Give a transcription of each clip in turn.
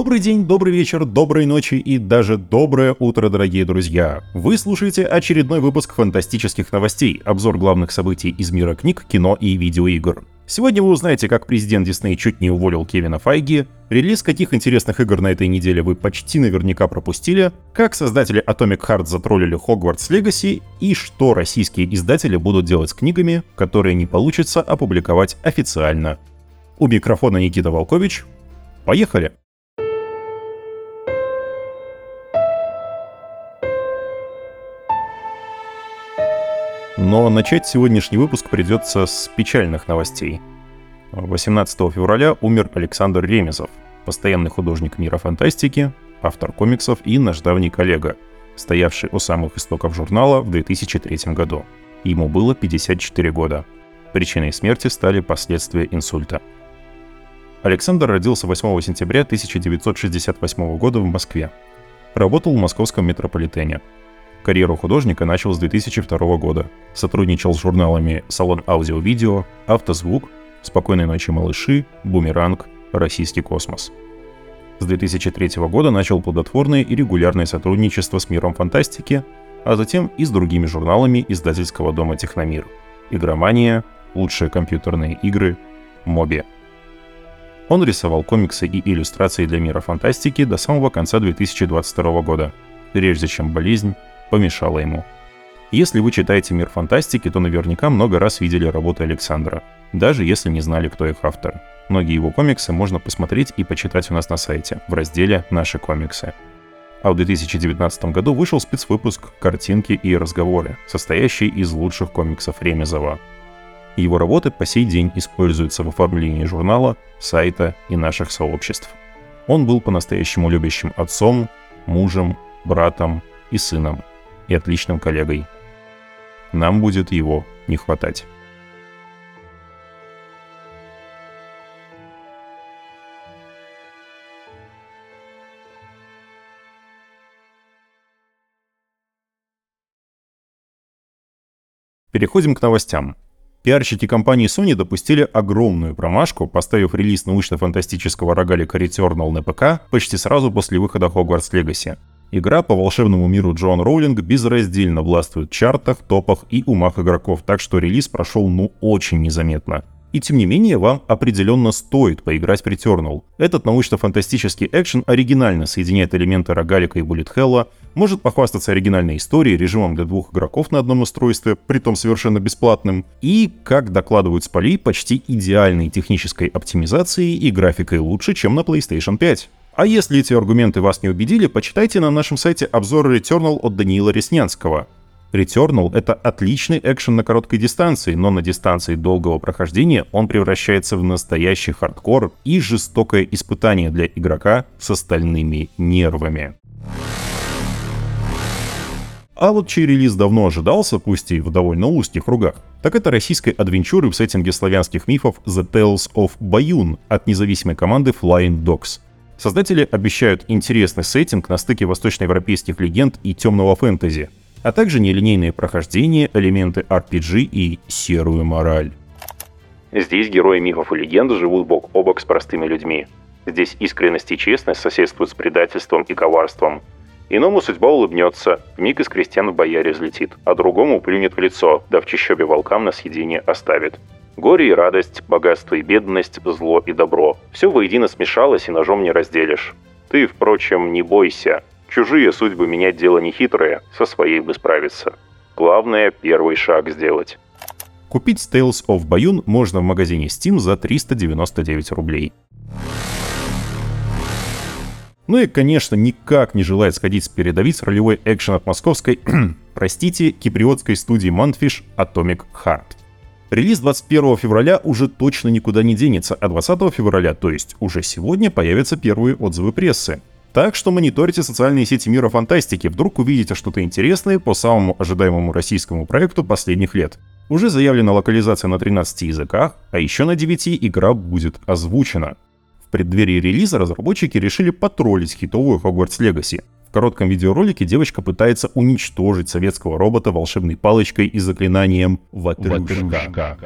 Добрый день, добрый вечер, доброй ночи и даже доброе утро, дорогие друзья! Вы слушаете очередной выпуск фантастических новостей, обзор главных событий из мира книг, кино и видеоигр. Сегодня вы узнаете, как президент Дисней чуть не уволил Кевина Файги, релиз каких интересных игр на этой неделе вы почти наверняка пропустили, как создатели Atomic Heart затроллили Hogwarts Legacy и что российские издатели будут делать с книгами, которые не получится опубликовать официально. У микрофона Никита Волкович. Поехали! Но начать сегодняшний выпуск придется с печальных новостей. 18 февраля умер Александр Ремезов, постоянный художник мира фантастики, автор комиксов и наш давний коллега, стоявший у самых истоков журнала в 2003 году. Ему было 54 года. Причиной смерти стали последствия инсульта. Александр родился 8 сентября 1968 года в Москве. Работал в московском метрополитене – Карьеру художника начал с 2002 года. Сотрудничал с журналами «Салон аудио-видео», «Автозвук», «Спокойной ночи, малыши», «Бумеранг», «Российский космос». С 2003 года начал плодотворное и регулярное сотрудничество с миром фантастики, а затем и с другими журналами издательского дома «Техномир». «Игромания», «Лучшие компьютерные игры», «Моби». Он рисовал комиксы и иллюстрации для мира фантастики до самого конца 2022 года, прежде чем болезнь помешало ему. Если вы читаете «Мир фантастики», то наверняка много раз видели работы Александра, даже если не знали, кто их автор. Многие его комиксы можно посмотреть и почитать у нас на сайте, в разделе «Наши комиксы». А в 2019 году вышел спецвыпуск «Картинки и разговоры», состоящий из лучших комиксов Ремезова. Его работы по сей день используются в оформлении журнала, сайта и наших сообществ. Он был по-настоящему любящим отцом, мужем, братом и сыном – и отличным коллегой. Нам будет его не хватать. Переходим к новостям. Пиарщики компании Sony допустили огромную промашку, поставив релиз научно-фантастического рогалика Returnal на ПК почти сразу после выхода Hogwarts Legacy. Игра по волшебному миру Джон Роулинг безраздельно властвует в чартах, топах и умах игроков, так что релиз прошел ну очень незаметно. И тем не менее, вам определенно стоит поиграть в Returnal. Этот научно-фантастический экшен оригинально соединяет элементы рогалика и буллет хелла, может похвастаться оригинальной историей, режимом для двух игроков на одном устройстве, притом совершенно бесплатным, и, как докладывают с полей, почти идеальной технической оптимизацией и графикой лучше, чем на PlayStation 5. А если эти аргументы вас не убедили, почитайте на нашем сайте обзор Returnal от Даниила Реснянского. Returnal — это отличный экшен на короткой дистанции, но на дистанции долгого прохождения он превращается в настоящий хардкор и жестокое испытание для игрока с остальными нервами. А вот чей релиз давно ожидался, пусть и в довольно узких кругах, так это российской адвенчуры в сеттинге славянских мифов The Tales of Bayun от независимой команды Flying Dogs — Создатели обещают интересный сеттинг на стыке восточноевропейских легенд и темного фэнтези, а также нелинейные прохождения, элементы RPG и серую мораль. Здесь герои мифов и легенд живут бок о бок с простыми людьми. Здесь искренность и честность соседствуют с предательством и коварством. Иному судьба улыбнется, миг из крестьян в бояре взлетит, а другому плюнет в лицо, да в чащобе волкам на съедение оставит. Горе и радость, богатство и бедность, зло и добро. Все воедино смешалось и ножом не разделишь. Ты, впрочем, не бойся. Чужие судьбы менять дело нехитрое, со своей бы справиться. Главное, первый шаг сделать. Купить Tales of Bayun можно в магазине Steam за 399 рублей. Ну и, конечно, никак не желает сходить с передовиц ролевой экшен от московской, простите, киприотской студии Montfish Atomic Heart. Релиз 21 февраля уже точно никуда не денется, а 20 февраля, то есть уже сегодня, появятся первые отзывы прессы. Так что мониторите социальные сети мира фантастики, вдруг увидите что-то интересное по самому ожидаемому российскому проекту последних лет. Уже заявлена локализация на 13 языках, а еще на 9 игра будет озвучена. В преддверии релиза разработчики решили потроллить хитовую Hogwarts Legacy. В коротком видеоролике девочка пытается уничтожить советского робота волшебной палочкой и заклинанием «Ватрюшка».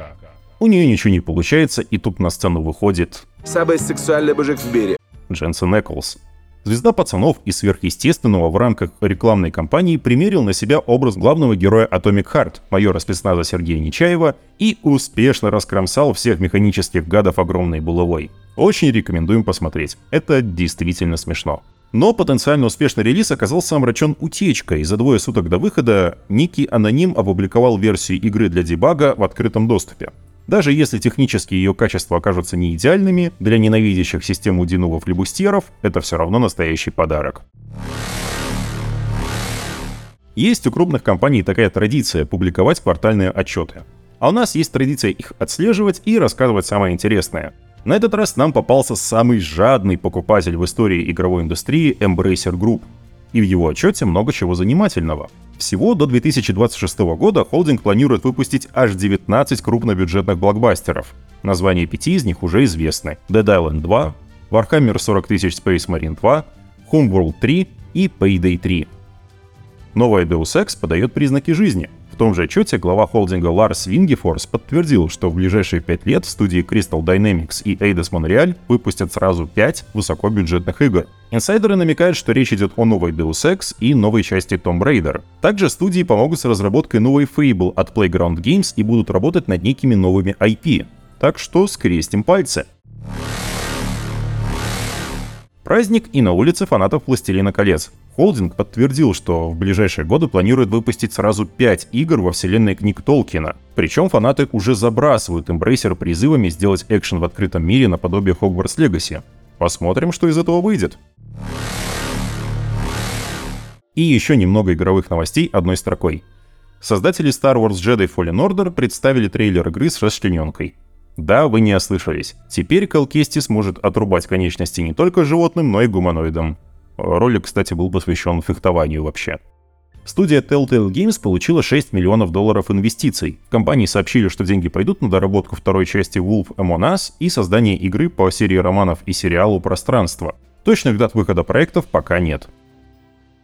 У нее ничего не получается, и тут на сцену выходит... Самый сексуальный мужик в мире. Дженсен Эклс. Звезда пацанов и сверхъестественного в рамках рекламной кампании примерил на себя образ главного героя Atomic Heart, майора спецназа Сергея Нечаева, и успешно раскромсал всех механических гадов огромной булавой. Очень рекомендуем посмотреть. Это действительно смешно. Но потенциально успешный релиз оказался омрачен утечкой. За двое суток до выхода некий аноним опубликовал версию игры для дебага в открытом доступе. Даже если технически ее качества окажутся не идеальными, для ненавидящих систему динувов-либустьеров это все равно настоящий подарок. Есть у крупных компаний такая традиция публиковать квартальные отчеты. А у нас есть традиция их отслеживать и рассказывать самое интересное. На этот раз нам попался самый жадный покупатель в истории игровой индустрии Embracer Group. И в его отчете много чего занимательного. Всего до 2026 года холдинг планирует выпустить аж 19 крупнобюджетных блокбастеров. Названия пяти из них уже известны. Dead Island 2, Warhammer 40 000 Space Marine 2, Homeworld 3 и Payday 3. Новая Deus Ex подает признаки жизни – в том же отчете глава холдинга Ларс Вингефорс подтвердил, что в ближайшие пять лет студии Crystal Dynamics и Eidos Montreal выпустят сразу пять высокобюджетных игр. Инсайдеры намекают, что речь идет о новой Deus Ex и новой части Tomb Raider. Также студии помогут с разработкой новой Fable от Playground Games и будут работать над некими новыми IP. Так что скрестим пальцы. Праздник и на улице фанатов «Пластилина колец». Холдинг подтвердил, что в ближайшие годы планирует выпустить сразу 5 игр во вселенной книг Толкина. Причем фанаты уже забрасывают Embracer призывами сделать экшен в открытом мире наподобие Hogwarts Legacy. Посмотрим, что из этого выйдет. И еще немного игровых новостей одной строкой. Создатели Star Wars Jedi Fallen Order представили трейлер игры с расчлененкой. Да, вы не ослышались. Теперь Калкести сможет отрубать конечности не только животным, но и гуманоидам. Ролик, кстати, был посвящен фехтованию вообще. Студия Telltale Games получила 6 миллионов долларов инвестиций. Компании сообщили, что деньги пойдут на доработку второй части Wolf Among Us и создание игры по серии романов и сериалу «Пространство». Точных дат выхода проектов пока нет.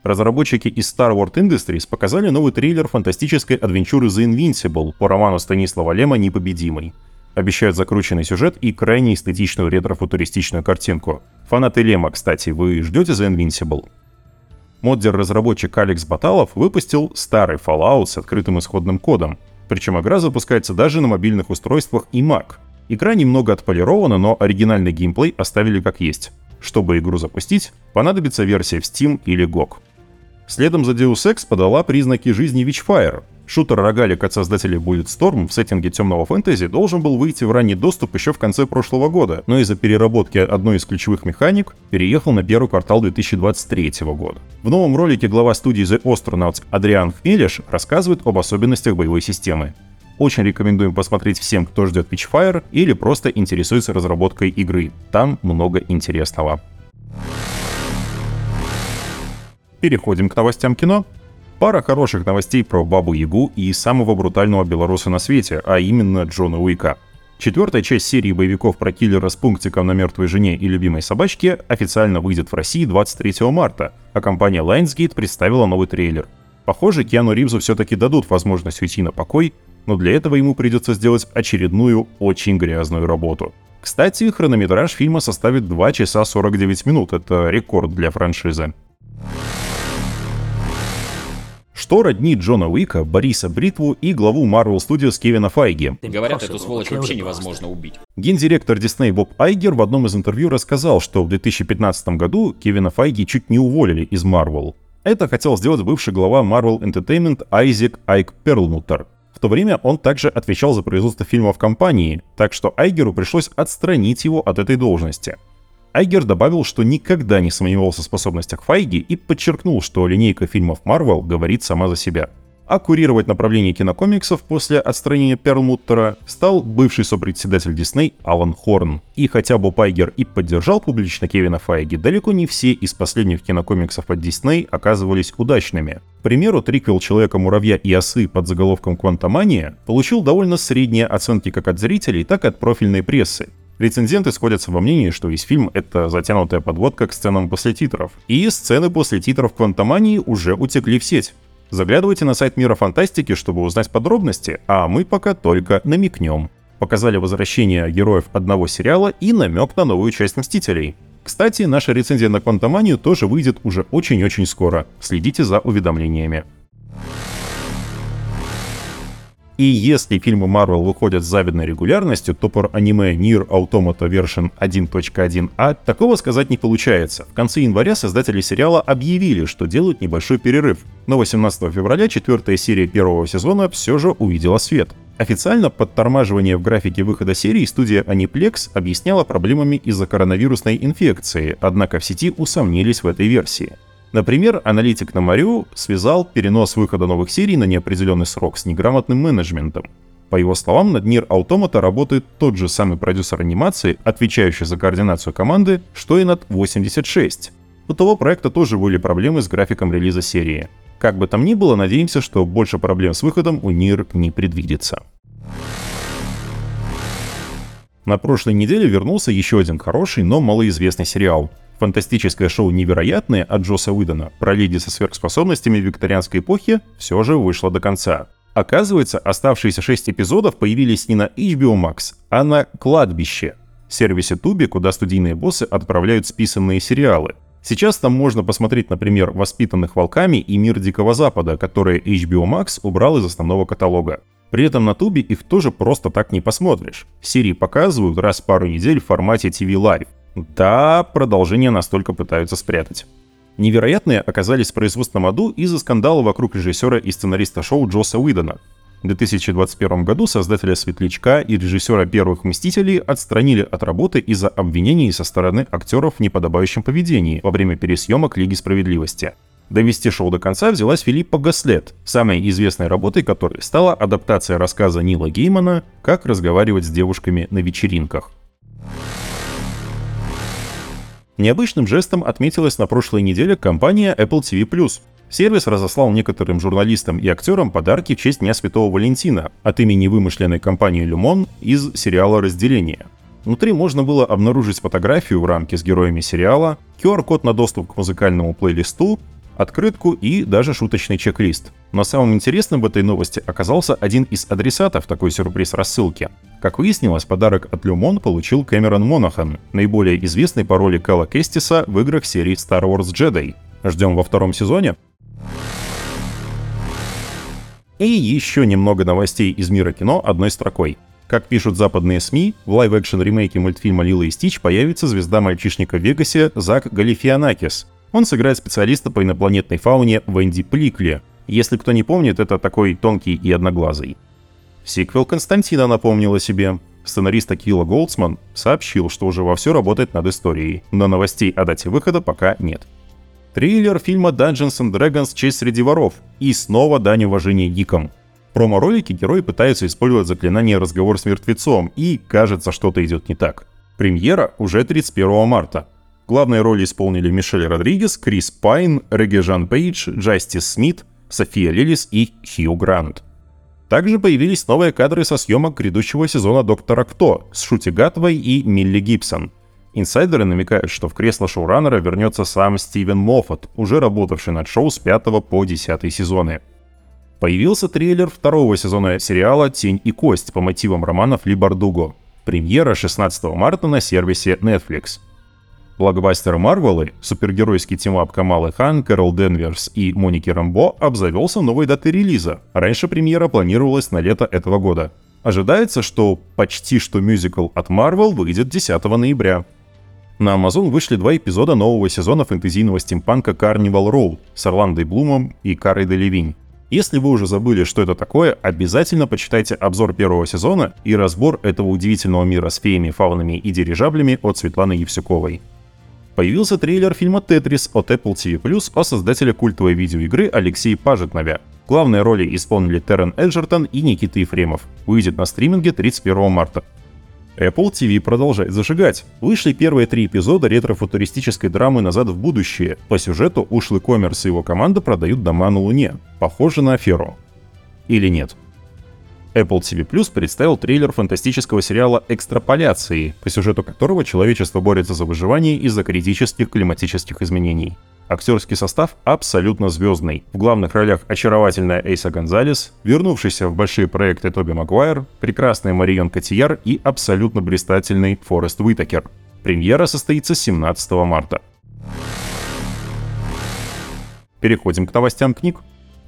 Разработчики из Star Wars Industries показали новый трейлер фантастической адвенчуры The Invincible по роману Станислава Лема «Непобедимый». Обещают закрученный сюжет и крайне эстетичную ретро-футуристичную картинку. Фанаты Лема, кстати, вы ждете The Invincible? Моддер-разработчик Алекс Баталов выпустил старый Fallout с открытым исходным кодом. Причем игра запускается даже на мобильных устройствах и Mac. Игра немного отполирована, но оригинальный геймплей оставили как есть. Чтобы игру запустить, понадобится версия в Steam или GOG. Следом за Deus Ex подала признаки жизни Witchfire, Шутер-рогалик от создателей Bulletstorm в сеттинге темного фэнтези должен был выйти в ранний доступ еще в конце прошлого года, но из-за переработки одной из ключевых механик переехал на первый квартал 2023 года. В новом ролике глава студии The Astronauts Адриан Хмелеш рассказывает об особенностях боевой системы. Очень рекомендуем посмотреть всем, кто ждет Pitchfire или просто интересуется разработкой игры. Там много интересного. Переходим к новостям кино. Пара хороших новостей про Бабу Ягу и самого брутального белоруса на свете, а именно Джона Уика. Четвертая часть серии боевиков про киллера с пунктиком на мертвой жене и любимой собачке официально выйдет в России 23 марта, а компания Lionsgate представила новый трейлер. Похоже, Киану Ривзу все-таки дадут возможность уйти на покой, но для этого ему придется сделать очередную очень грязную работу. Кстати, хронометраж фильма составит 2 часа 49 минут, это рекорд для франшизы. Что роднит Джона Уика, Бориса Бритву и главу Marvel Studios Кевина Файги? Говорят, эту сволочь вообще невозможно убить. Гендиректор Disney Боб Айгер в одном из интервью рассказал, что в 2015 году Кевина Файги чуть не уволили из Marvel. Это хотел сделать бывший глава Marvel Entertainment Айзек Айк Перлмутер. В то время он также отвечал за производство фильмов компании, так что Айгеру пришлось отстранить его от этой должности – Айгер добавил, что никогда не сомневался в способностях Файги и подчеркнул, что линейка фильмов Marvel говорит сама за себя. А курировать направление кинокомиксов после отстранения Перлмуттера стал бывший сопредседатель Дисней Алан Хорн. И хотя Боб Айгер и поддержал публично Кевина Файги, далеко не все из последних кинокомиксов от Дисней оказывались удачными. К примеру, триквел Человека-муравья и осы под заголовком «Квантомания» получил довольно средние оценки как от зрителей, так и от профильной прессы. Рецензенты сходятся во мнении, что весь фильм — это затянутая подводка к сценам после титров. И сцены после титров Квантомании уже утекли в сеть. Заглядывайте на сайт Мира Фантастики, чтобы узнать подробности, а мы пока только намекнем. Показали возвращение героев одного сериала и намек на новую часть Мстителей. Кстати, наша рецензия на Квантоманию тоже выйдет уже очень-очень скоро. Следите за уведомлениями. И если фильмы Marvel выходят с завидной регулярностью, то про аниме Nier Automata Version 1.1a такого сказать не получается. В конце января создатели сериала объявили, что делают небольшой перерыв. Но 18 февраля четвертая серия первого сезона все же увидела свет. Официально подтормаживание в графике выхода серии студия Aniplex объясняла проблемами из-за коронавирусной инфекции, однако в сети усомнились в этой версии. Например, аналитик на Марю связал перенос выхода новых серий на неопределенный срок с неграмотным менеджментом. По его словам, над Нир Automata работает тот же самый продюсер анимации, отвечающий за координацию команды, что и над 86. У того проекта тоже были проблемы с графиком релиза серии. Как бы там ни было, надеемся, что больше проблем с выходом у Нир не предвидится. На прошлой неделе вернулся еще один хороший, но малоизвестный сериал Фантастическое шоу «Невероятное» от Джоса Уидона про леди со сверхспособностями викторианской эпохи все же вышло до конца. Оказывается, оставшиеся шесть эпизодов появились не на HBO Max, а на «Кладбище» — сервисе Туби, куда студийные боссы отправляют списанные сериалы. Сейчас там можно посмотреть, например, «Воспитанных волками» и «Мир Дикого Запада», которые HBO Max убрал из основного каталога. При этом на Тубе их тоже просто так не посмотришь. Серии показывают раз в пару недель в формате TV Live. Да, продолжение настолько пытаются спрятать. Невероятные оказались в производственном аду из-за скандала вокруг режиссера и сценариста шоу Джоса Уидона. В 2021 году создателя «Светлячка» и режиссера «Первых Мстителей» отстранили от работы из-за обвинений со стороны актеров в неподобающем поведении во время пересъемок «Лиги справедливости». Довести шоу до конца взялась Филиппа Гаслет, самой известной работой которой стала адаптация рассказа Нила Геймана «Как разговаривать с девушками на вечеринках». Необычным жестом отметилась на прошлой неделе компания Apple TV+. Сервис разослал некоторым журналистам и актерам подарки в честь Дня Святого Валентина от имени вымышленной компании Люмон из сериала «Разделение». Внутри можно было обнаружить фотографию в рамке с героями сериала, QR-код на доступ к музыкальному плейлисту, открытку и даже шуточный чек-лист. Но самым интересным в этой новости оказался один из адресатов такой сюрприз-рассылки. Как выяснилось, подарок от Люмон получил Кэмерон Монахан, наиболее известный по роли Кэлла Кестиса в играх серии Star Wars Jedi. Ждем во втором сезоне. И еще немного новостей из мира кино одной строкой. Как пишут западные СМИ, в live-action ремейке мультфильма «Лило и Стич» появится звезда мальчишника в Вегасе Зак Галифианакис, он сыграет специалиста по инопланетной фауне Венди Пликли. Если кто не помнит, это такой тонкий и одноглазый. Сиквел Константина напомнил о себе. Сценарист Акива Голдсман сообщил, что уже вовсю работает над историей, но новостей о дате выхода пока нет. Трейлер фильма Dungeons and Dragons «Честь среди воров» и снова дань уважения гикам. В промо-ролике герои пытаются использовать заклинание «Разговор с мертвецом» и, кажется, что-то идет не так. Премьера уже 31 марта. Главные роли исполнили Мишель Родригес, Крис Пайн, Реге-Жан Пейдж, Джастис Смит, София Лилис и Хью Грант. Также появились новые кадры со съемок грядущего сезона «Доктора Кто» с Шути Гатвой и Милли Гибсон. Инсайдеры намекают, что в кресло шоураннера вернется сам Стивен Моффат, уже работавший над шоу с 5 по 10 сезоны. Появился трейлер второго сезона сериала «Тень и кость» по мотивам романов Ли Бардуго. Премьера 16 марта на сервисе Netflix. Блокбастер Марвелы, супергеройский team-up Камалы Хан, Кэрол Денверс и Моники Рамбо обзавелся новой датой релиза. Раньше премьера планировалась на лето этого года. Ожидается, что почти что мюзикл от Marvel выйдет 10 ноября. На Amazon вышли два эпизода нового сезона фэнтезийного стимпанка Carnival Row с Орландой Блумом и Карой Делевинь. Если вы уже забыли, что это такое, обязательно почитайте обзор первого сезона и разбор этого удивительного мира с феями, фаунами и дирижаблями от Светланы Евсюковой появился трейлер фильма «Тетрис» от Apple TV+, о создателе культовой видеоигры Алексее Пажетнове. Главные роли исполнили Террен Эджертон и Никита Ефремов. Выйдет на стриминге 31 марта. Apple TV продолжает зажигать. Вышли первые три эпизода ретро-футуристической драмы «Назад в будущее». По сюжету ушлый коммерс и его команда продают дома на Луне. Похоже на аферу. Или нет? Apple TV Plus представил трейлер фантастического сериала «Экстраполяции», по сюжету которого человечество борется за выживание из-за критических климатических изменений. Актерский состав абсолютно звездный. В главных ролях очаровательная Эйса Гонзалес, вернувшийся в большие проекты Тоби Магуайр, прекрасная Марион Котияр и абсолютно блистательный Форест Уитакер. Премьера состоится 17 марта. Переходим к новостям книг.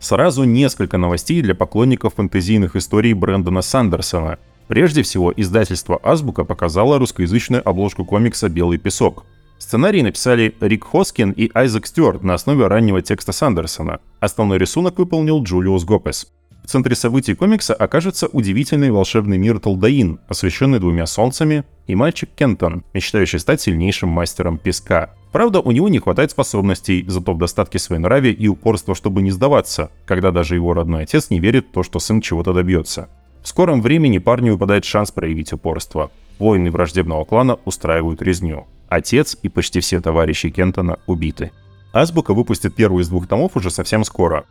Сразу несколько новостей для поклонников фэнтезийных историй Брэндона Сандерсона. Прежде всего, издательство «Азбука» показало русскоязычную обложку комикса «Белый песок». Сценарий написали Рик Хоскин и Айзек Стюарт на основе раннего текста Сандерсона. Основной рисунок выполнил Джулиус Гопес. В центре событий комикса окажется удивительный волшебный мир Талдаин, освещенный двумя солнцами, и мальчик Кентон, мечтающий стать сильнейшим мастером песка. Правда, у него не хватает способностей, зато в достатке своенравия и упорства, чтобы не сдаваться, когда даже его родной отец не верит в то, что сын чего-то добьется. В скором времени парню выпадает шанс проявить упорство. Воины враждебного клана устраивают резню. Отец и почти все товарищи Кентона убиты. Азбука выпустит первый из двух томов уже совсем скоро.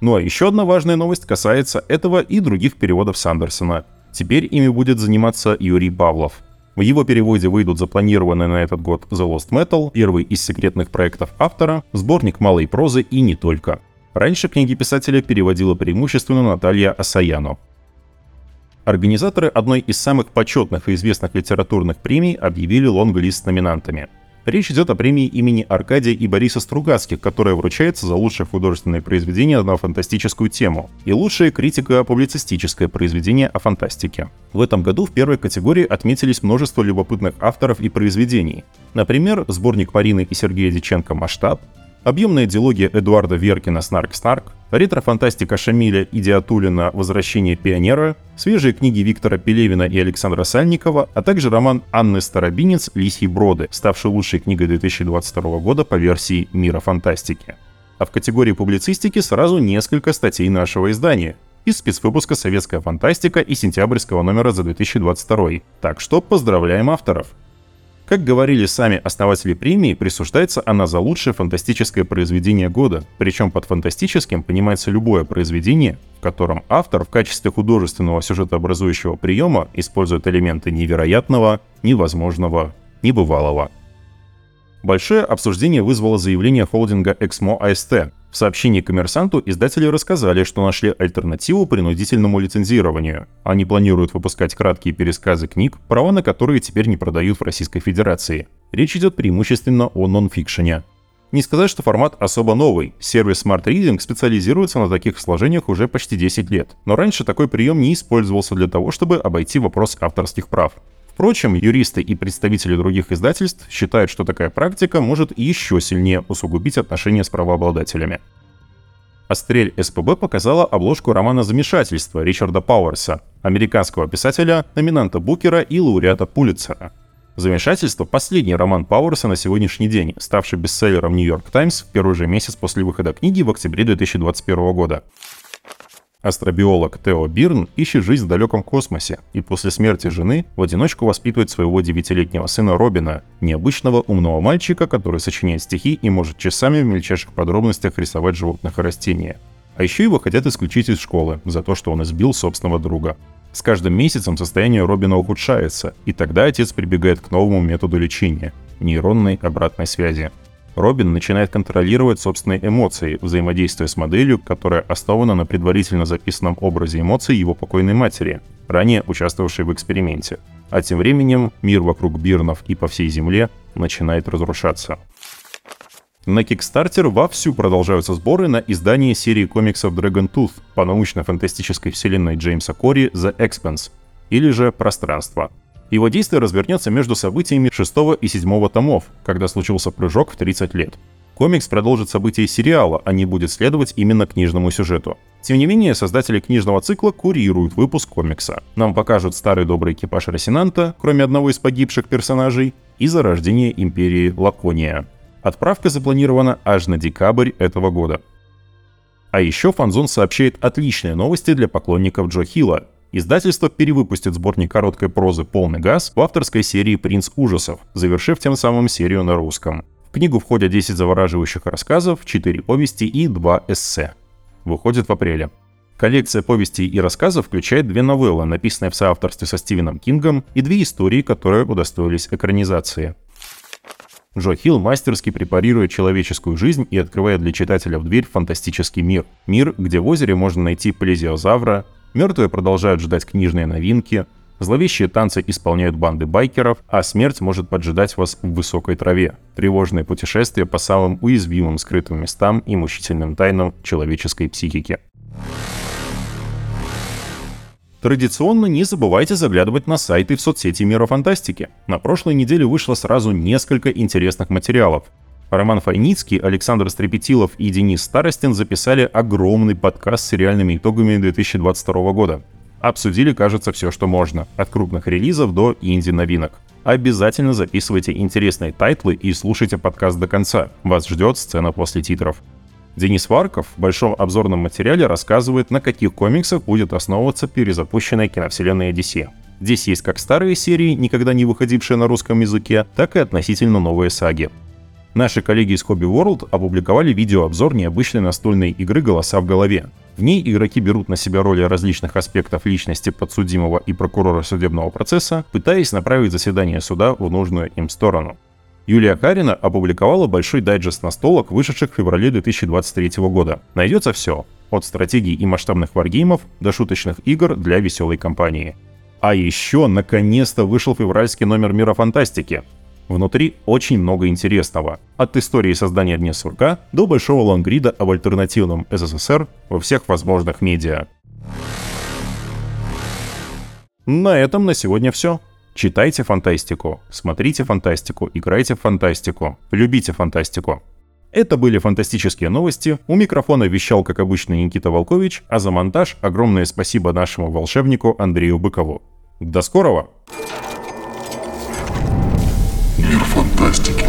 Ну а еще одна важная новость касается этого и других переводов Сандерсона. Теперь ими будет заниматься Юрий Павлов. В его переводе выйдут запланированные на этот год The Lost Metal, первый из секретных проектов автора, сборник малой прозы и не только. Раньше книги писателя переводила преимущественно Наталья Асаяно. Организаторы одной из самых почетных и известных литературных премий объявили лонглист с номинантами. Речь идет о премии имени Аркадия и Бориса Стругацких, которая вручается за лучшее художественное произведение на фантастическую тему и лучшее критико-публицистическое произведение о фантастике. В этом году в первой категории отметились множество любопытных авторов и произведений. Например, сборник Марины и Сергея Диченко «Масштаб», объемная диалогия Эдуарда Веркина «Снарк-Снарк», ретро-фантастика Шамиля и Диатулина «Возвращение пионера», свежие книги Виктора Пелевина и Александра Сальникова, а также роман Анны Старобинец «Лисьи броды», ставший лучшей книгой 2022 года по версии «Мира фантастики». А в категории публицистики сразу несколько статей нашего издания из спецвыпуска «Советская фантастика» и сентябрьского номера за 2022. Так что поздравляем авторов! Как говорили сами основатели премии, присуждается она за лучшее фантастическое произведение года, причем под фантастическим понимается любое произведение, в котором автор в качестве художественного сюжетообразующего приема использует элементы невероятного, невозможного, небывалого. Большое обсуждение вызвало заявление холдинга Exmo AST, в сообщении коммерсанту издатели рассказали, что нашли альтернативу принудительному лицензированию. Они планируют выпускать краткие пересказы книг, права на которые теперь не продают в Российской Федерации. Речь идет преимущественно о нонфикшене. Не сказать, что формат особо новый. Сервис Smart Reading специализируется на таких сложениях уже почти 10 лет. Но раньше такой прием не использовался для того, чтобы обойти вопрос авторских прав. Впрочем, юристы и представители других издательств считают, что такая практика может еще сильнее усугубить отношения с правообладателями. Астрель СПБ показала обложку романа «Замешательство» Ричарда Пауэрса, американского писателя, номинанта Букера и лауреата Пулитцера. «Замешательство» — последний роман Пауэрса на сегодняшний день, ставший бестселлером «Нью-Йорк Таймс» в первый же месяц после выхода книги в октябре 2021 года. Астробиолог Тео Бирн ищет жизнь в далеком космосе и после смерти жены в одиночку воспитывает своего девятилетнего сына Робина, необычного умного мальчика, который сочиняет стихи и может часами в мельчайших подробностях рисовать животных и растения. А еще его хотят исключить из школы за то, что он избил собственного друга. С каждым месяцем состояние Робина ухудшается, и тогда отец прибегает к новому методу лечения – нейронной обратной связи. Робин начинает контролировать собственные эмоции, взаимодействуя с моделью, которая основана на предварительно записанном образе эмоций его покойной матери, ранее участвовавшей в эксперименте. А тем временем мир вокруг Бирнов и по всей Земле начинает разрушаться. На Kickstarter вовсю продолжаются сборы на издание серии комиксов Dragon Tooth по научно-фантастической вселенной Джеймса Кори The Expanse, или же Пространство. Его действие развернется между событиями 6 и 7 томов, когда случился прыжок в 30 лет. Комикс продолжит события сериала, а не будет следовать именно книжному сюжету. Тем не менее, создатели книжного цикла курируют выпуск комикса. Нам покажут старый добрый экипаж Росинанта, кроме одного из погибших персонажей, и зарождение империи Лакония. Отправка запланирована аж на декабрь этого года. А еще Фанзон сообщает отличные новости для поклонников Джо Хилла, Издательство перевыпустит сборник короткой прозы «Полный газ» в авторской серии «Принц ужасов», завершив тем самым серию на русском. В книгу входят 10 завораживающих рассказов, 4 повести и 2 эссе. Выходит в апреле. Коллекция повестей и рассказов включает две новеллы, написанные в соавторстве со Стивеном Кингом, и две истории, которые удостоились экранизации. Джо Хилл мастерски препарирует человеческую жизнь и открывает для читателя в дверь фантастический мир. Мир, где в озере можно найти плезиозавра, Мертвые продолжают ждать книжные новинки, Зловещие танцы исполняют банды байкеров, а смерть может поджидать вас в высокой траве. Тревожное путешествие по самым уязвимым скрытым местам и мучительным тайнам человеческой психики. Традиционно не забывайте заглядывать на сайты в соцсети Мира Фантастики. На прошлой неделе вышло сразу несколько интересных материалов. Роман Файницкий, Александр Стрепетилов и Денис Старостин записали огромный подкаст с сериальными итогами 2022 года. Обсудили, кажется, все, что можно, от крупных релизов до инди-новинок. Обязательно записывайте интересные тайтлы и слушайте подкаст до конца. Вас ждет сцена после титров. Денис Варков в большом обзорном материале рассказывает, на каких комиксах будет основываться перезапущенная киновселенная DC. Здесь есть как старые серии, никогда не выходившие на русском языке, так и относительно новые саги. Наши коллеги из Hobby World опубликовали видеообзор необычной настольной игры «Голоса в голове». В ней игроки берут на себя роли различных аспектов личности подсудимого и прокурора судебного процесса, пытаясь направить заседание суда в нужную им сторону. Юлия Карина опубликовала большой дайджест настолок, вышедших в феврале 2023 года. Найдется все, от стратегий и масштабных варгеймов до шуточных игр для веселой компании. А еще, наконец-то, вышел февральский номер Мира Фантастики. Внутри очень много интересного. От истории создания Дня Сурка до большого лонгрида об альтернативном СССР во всех возможных медиа. На этом на сегодня все. Читайте фантастику, смотрите фантастику, играйте в фантастику, любите фантастику. Это были фантастические новости. У микрофона вещал, как обычно, Никита Волкович, а за монтаж огромное спасибо нашему волшебнику Андрею Быкову. До скорого! Мир фантастики.